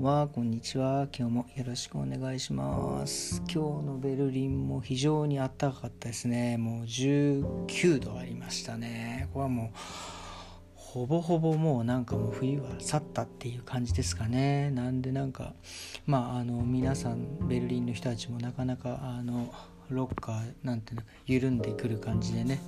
んは、こんにちは。今日もよろしくお願いします。今日のベルリンも非常に暖かかったですね。もう19度ありましたね。これはもう、ほぼほぼもうなんかもう冬は去ったっていう感じですかね。なんでなんか、まあ、あの、皆さん、ベルリンの人たちもなかなか、あの、ロッカーなんていうの緩んでくる感じでね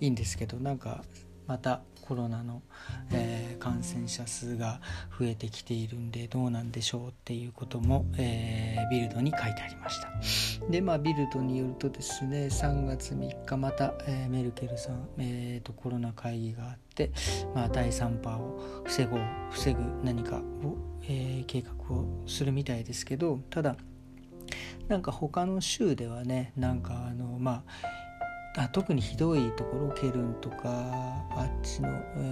いいんですけどなんかまたコロナの、えー、感染者数が増えてきているんでどうなんでしょうっていうことも、えー、ビルドに書いてありました。でまあビルドによるとですね3月3日また、えー、メルケルさん、えーと、コロナ会議があって、まあ、第3波を防ごう防ぐ何かを、えー、計画をするみたいですけどただなんか他の州ではねなんかあのまああ特にひどいところケルンとかあっちの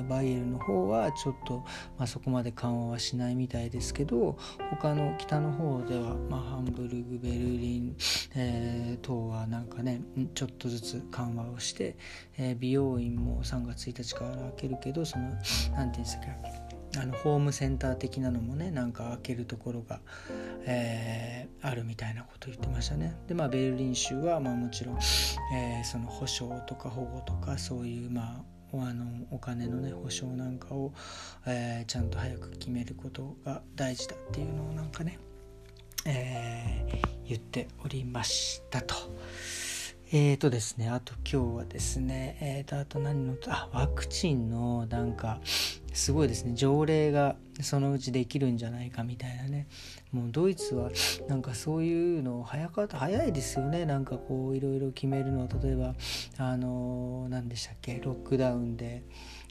バイエルの方はちょっと、まあ、そこまで緩和はしないみたいですけど他の北の方では、まあ、ハンブルグベルリン、えー、等はなんかねちょっとずつ緩和をして、えー、美容院も3月1日から開けるけどその何て言うんですかあのホームセンター的なのもねなんか開けるところが、えー、あるみたいなこと言ってましたねでまあベルリン州はまあもちろん、えー、その保証とか保護とかそういうまああのお金のね保証なんかを、えー、ちゃんと早く決めることが大事だっていうのをなんかね、えー、言っておりましたと。えーとですね、あと今日はですね、えーと、あと何の、あ、ワクチンのなんか、すごいですね、条例がそのうちできるんじゃないかみたいなね。もうドイツはなんかそういうの早かった早いですよね。なんかこういろいろ決めるのは、例えば、あの、何でしたっけ、ロックダウンで、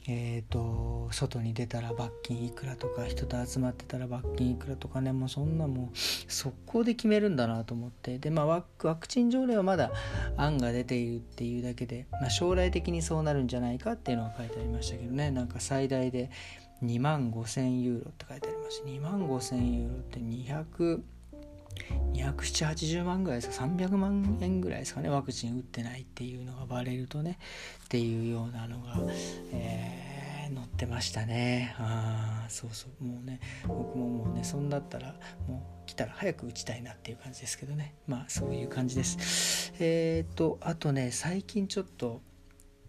えーと、外に出たら罰金いくらとか人と集まってたら罰金いくらとかねもうそんなもう速攻で決めるんだなと思って。でまあワクチン条例はまだ案が出ているっていうだけで、まあ、将来的にそうなるんじゃないかっていうのが書いてありましたけどね。なんか最大で2万5000ユーロって書いてあります。2万5000ユーロって200 270万ぐらいですか300万円ぐらいですかねワクチン打ってないっていうのがバレるとねっていうようなのが、えー、載ってましたね。ああそうそう。もうね僕ももうねそんだったらもう来たら早く打ちたいなっていう感じですけどね。まあそういう感じです。えっ、ー、とあとね最近ちょっと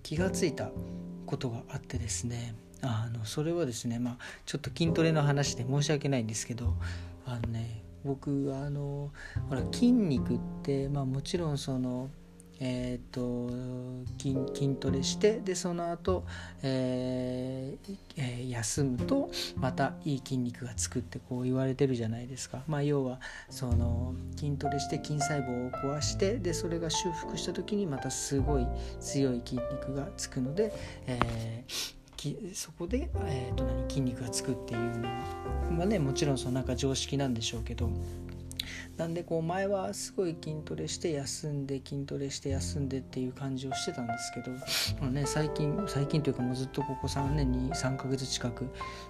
気がついたことがあってですねあのそれはですねまあちょっと筋トレの話で申し訳ないんですけどあのね僕あのほら筋肉って、まあ、もちろんそのえーと、筋筋トレしてでその後、えーえー、休むとまたいい筋肉がつくってこう言われてるじゃないですか、まあ、要はその筋トレして筋細胞を壊してでそれが修復した時にまたすごい強い筋肉がつくので、えー、きそこで、えーと、何筋肉がつくっていうまあねもちろんそのなんか常識なんでしょうけどなんでこう前はすごい筋トレして休んで筋トレして休んでっていう感じをしてたんですけど、まあね、最近最近というかもうずっとここ3年に3ヶ月近く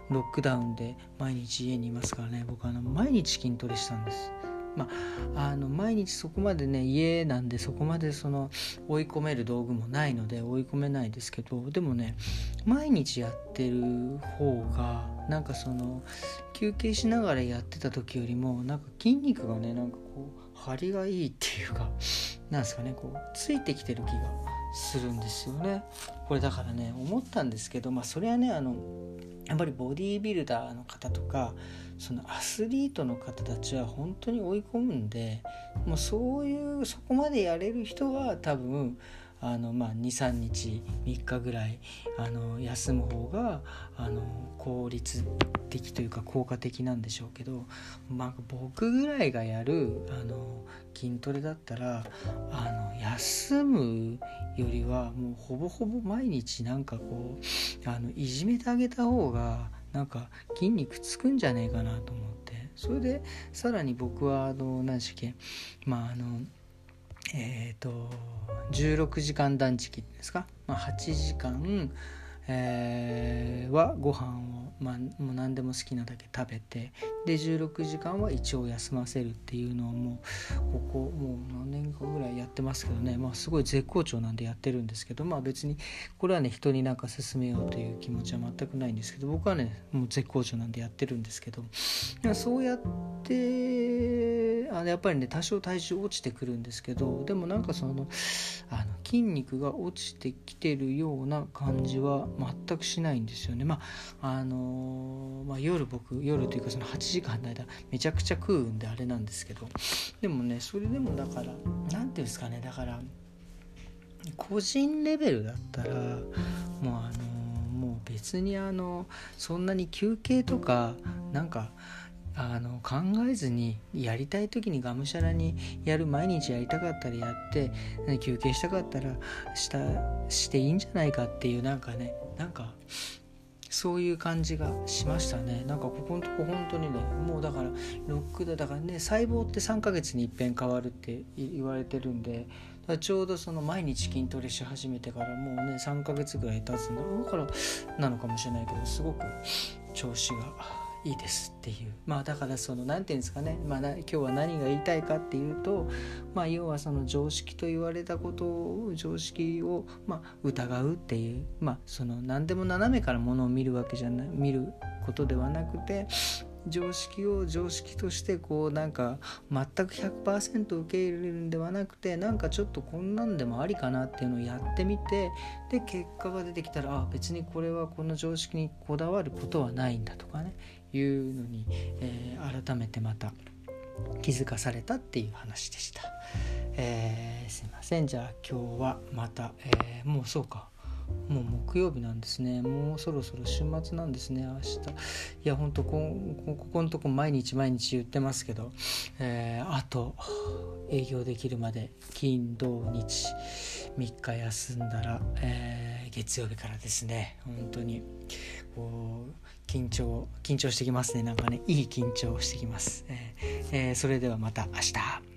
ロックダウンで毎日家にいますからね僕あの毎日筋トレしたんです。まあ、あの毎日そこまでね家なんでそこまでその追い込める道具もないので追い込めないですけどでもね毎日やってる方がなんかその休憩しながらやってた時よりもなんか筋肉がねなんかこう張りがいいっていうかなんですかねこうついてきてる気がするんですよね。これだからね思ったんですけどまあそれはねあのやっぱりボディービルダーの方とかそのアスリートの方たちは本当に追い込むんでもうそういうそこまでやれる人は多分あの、まあ、23日3日ぐらいあの休む方があの効率的というか効果的なんでしょうけど、まあ、僕ぐらいがやるあの筋トレだったらあの休むよりはもうほぼほぼ毎日なんかこうあのいじめてあげた方がなんか筋肉つくんじゃねえかなと思って。それでさらに僕はあの何でしたっけまああのえっ、ー、と16時間断食ですか、まあ、8時間えー、はご飯をまあ、もう何でも好きなだけ食べてで16時間は一応休ませるっていうのをもうここもう何年間ぐらいやってますけどね、まあ、すごい絶好調なんでやってるんですけどまあ別にこれはね人になんか勧めようという気持ちは全くないんですけど僕はねもう絶好調なんでやってるんですけど。そうやってあやっぱりね多少体重落ちてくるんですけどでもなんかそのあの筋肉が落ちてきてるような感じは全くしないんですよね。まああのまあ、夜僕夜というかその8時間の間めちゃくちゃ食うんであれなんですけどでもねそれでもだから何て言うんですかねだから個人レベルだったらもうあのもう別にあのそんなに休憩とかなんかあの考えずにやりたい時にがむしゃらにやる毎日やりたかったらやって休憩したかったらしたしていいんじゃないかっていうなんかねなんかそういう感じがしましたね。なんかここのとこ本当にねもうだからロックだだからね細胞って3ヶ月にいっぺん変わるって言われてるんでちょうどその毎日筋トレし始めてからもうね3ヶ月ぐらい経つんだからなのかもしれないけどすごく調子がいいですっていう。まあだからその何て言うんですかね、まあ、今日は何が言いたいかっていうと、まあ、要はその常識と言われたことを常識をまあ疑うっていうまあその何でも斜めからものを見るわけじゃない見ることではなくて常識を常識としてこうなんか全く100%受け入れるんではなくてなんかちょっとこんなんでもありかなっていうのをやってみてで結果が出てきたらあ別にこれはこの常識にこだわることはないんだとかねいうのに、えー、改めてまた気づかされたっていう話でした。えー、すいませんじゃあ今日はまた、えー、もうそうかもう木曜日なんですね。もうそろそろ週末なんですね。明日。いやほんとこここのとこ毎日毎日言ってますけど、えー、あと営業できるまで金土日3日休んだら、えー、月曜日からですね。本当にこう緊張緊張してきますね。なんかねいい緊張してきます、えーえー、それではまた明日。